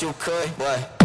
you could, but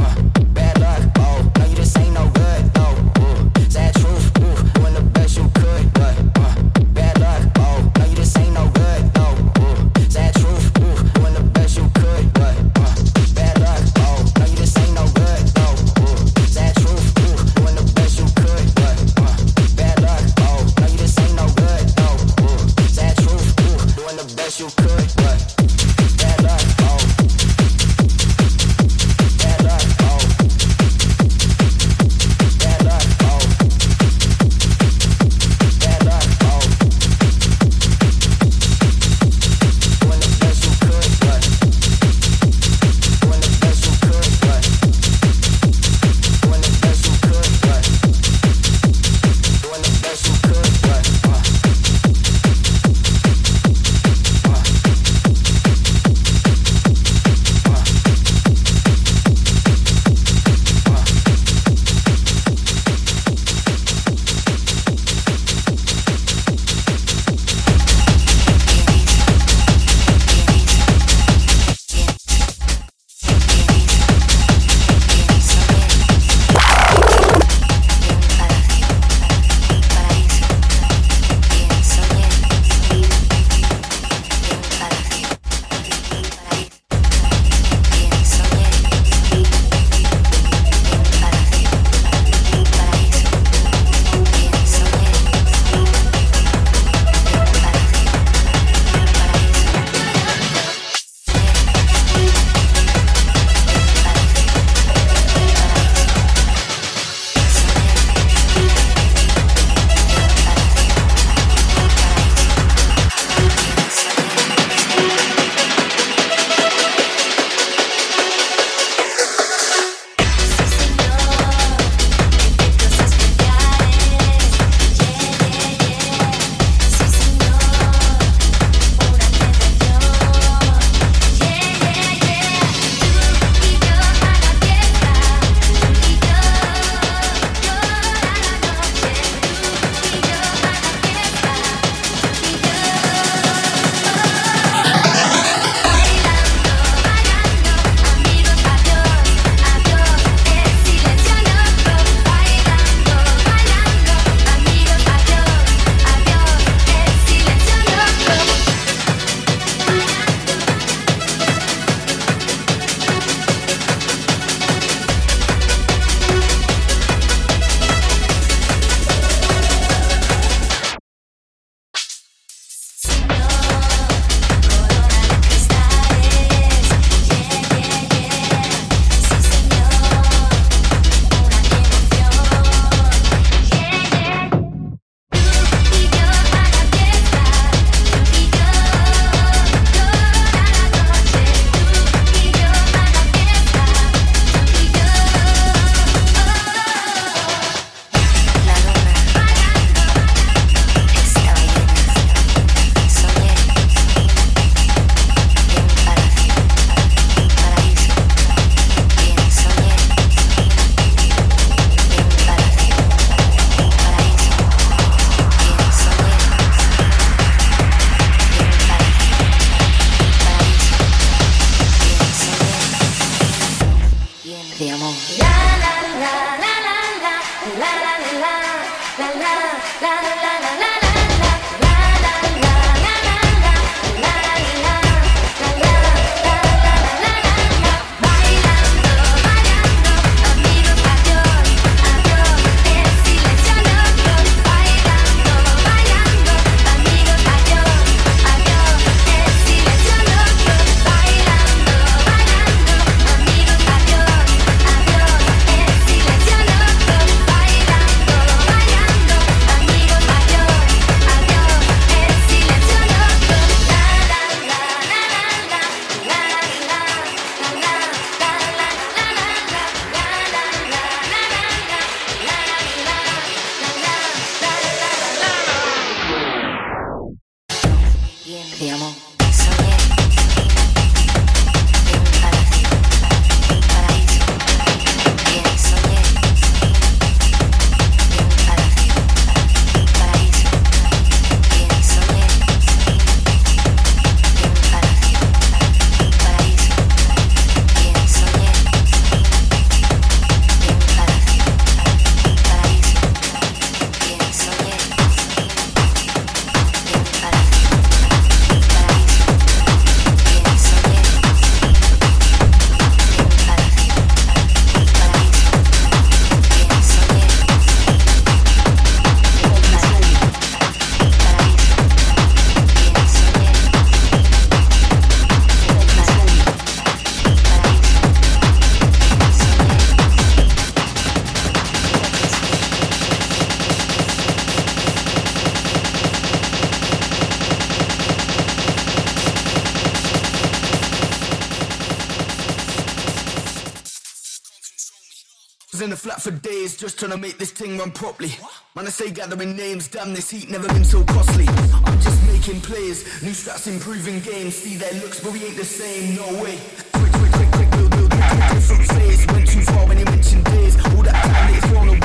just trying to make this thing run properly. Man, I say gathering names, damn this heat never been so costly. I'm just making plays, new stats, improving games. See their looks, but we ain't the same, no way. Quick, quick, quick, quick, build, build, build, different phase. Went too far when you mentioned days. All that time they've thrown away.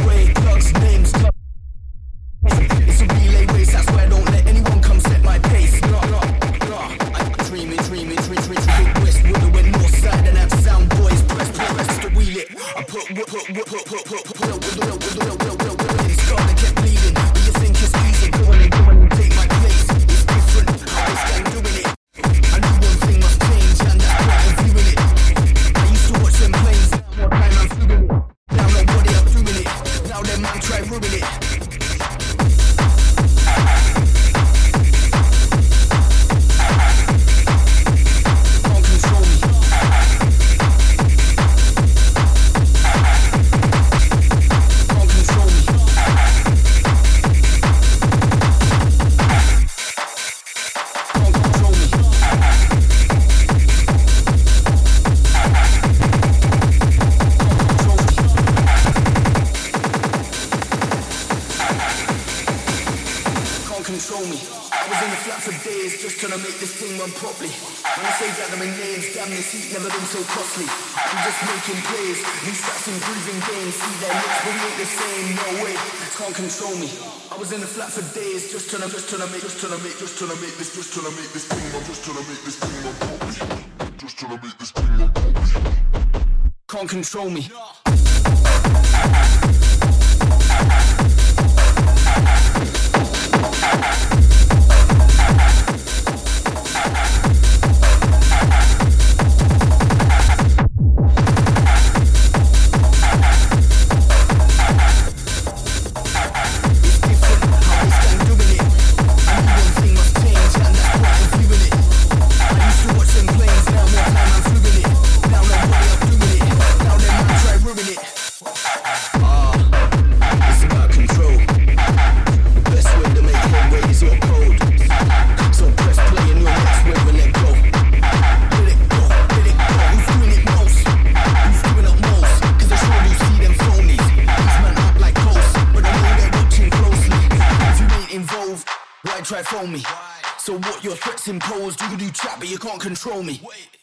can't control me. I was in the flat for days, just trying to, just trying to make, just trying to make, just trying to make this, just trying to make this thing, I'm just trying to make this thing, I'm broke. Just trying to make this thing, I'm broke. Can't control me. imposed. You can do chat, but you can't control me. Wait.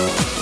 you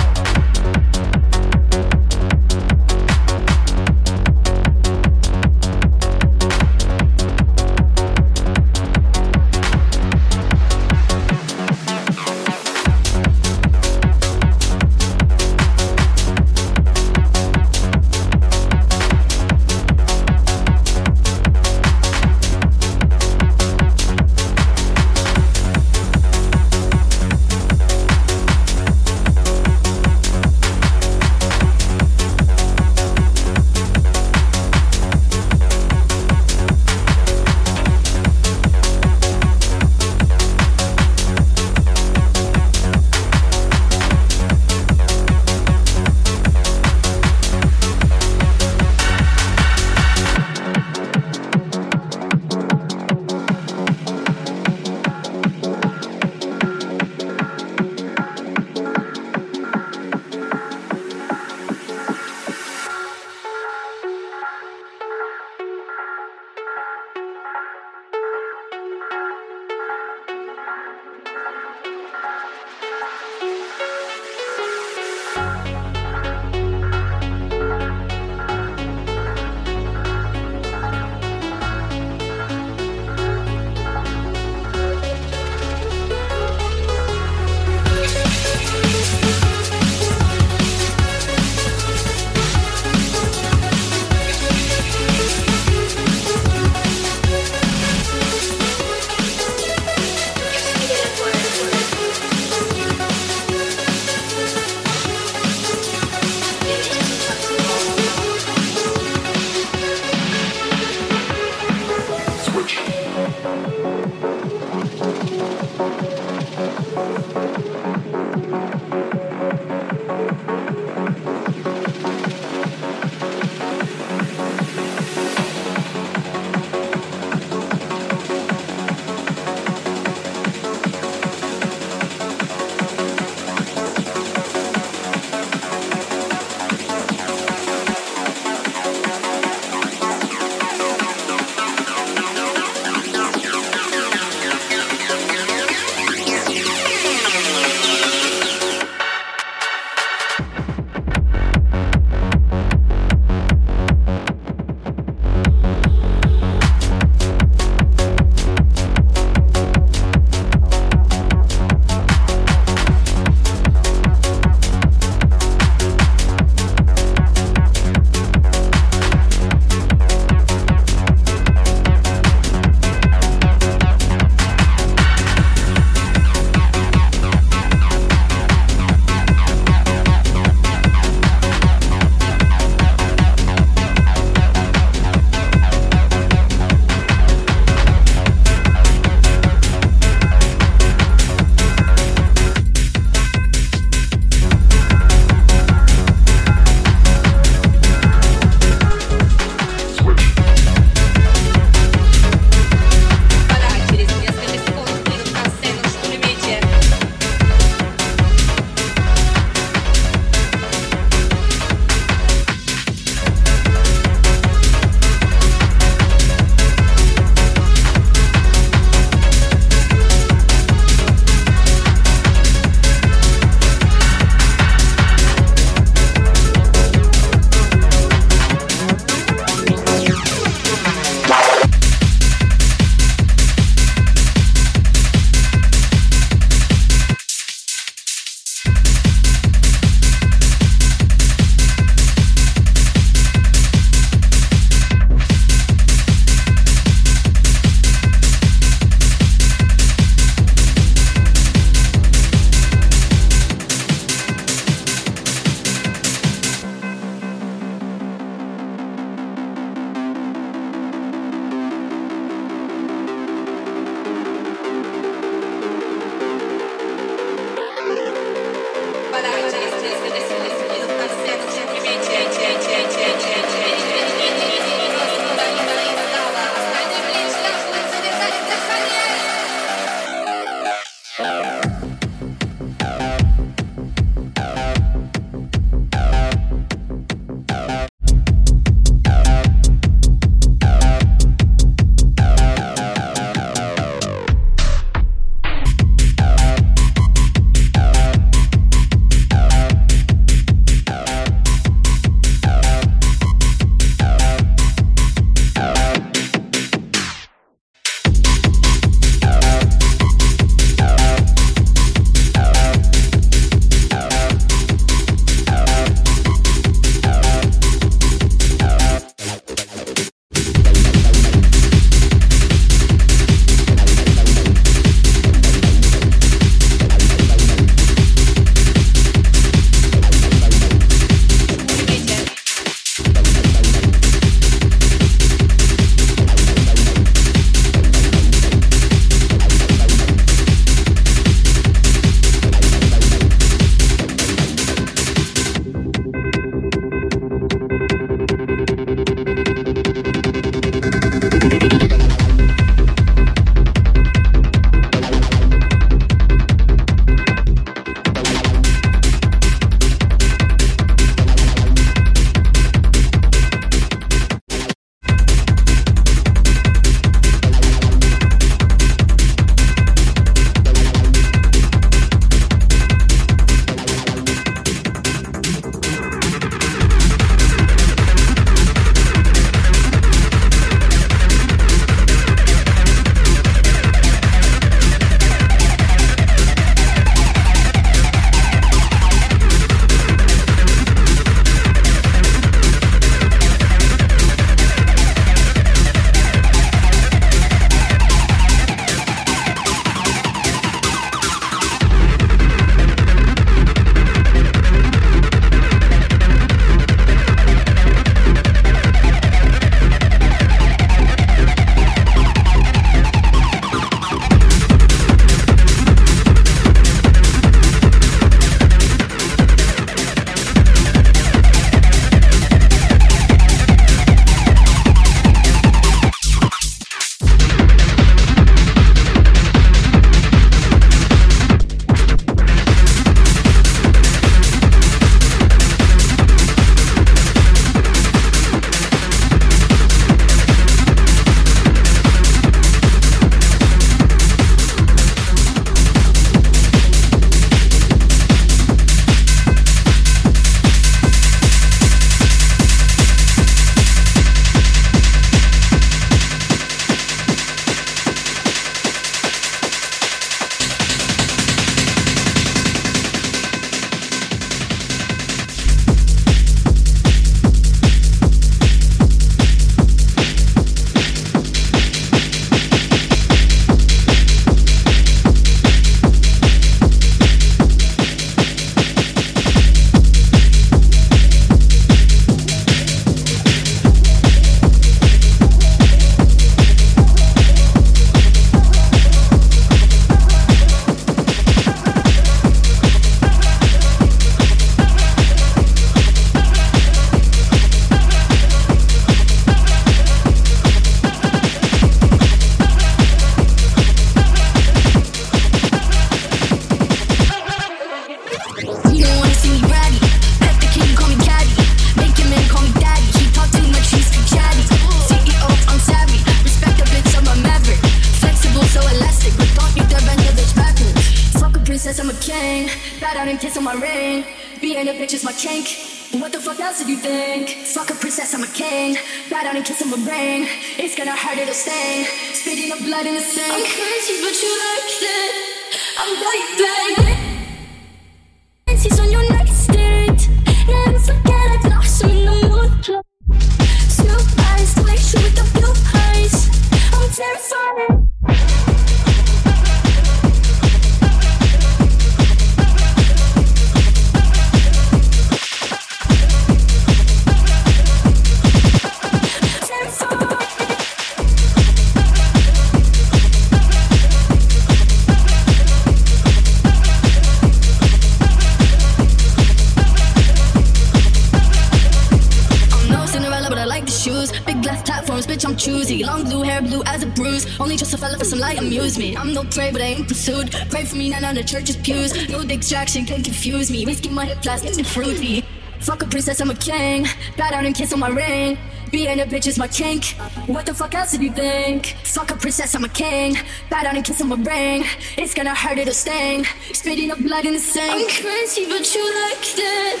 Only just a fella for some light, amuse me. I'm no prey, but I ain't pursued. Pray for me, not on the church's pews. No distraction can confuse me. Whiskey my hip flask, it's fruity. Fuck a princess, I'm a king. Bow down and kiss on my ring. Being a bitch is my kink. What the fuck else did you think? Fuck a princess, I'm a king. Bow down and kiss on my ring. It's gonna hurt, it'll sting. Spitting up blood in the sink. I'm crazy, but you like it.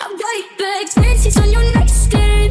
I'm right back, fancies on your nightstand.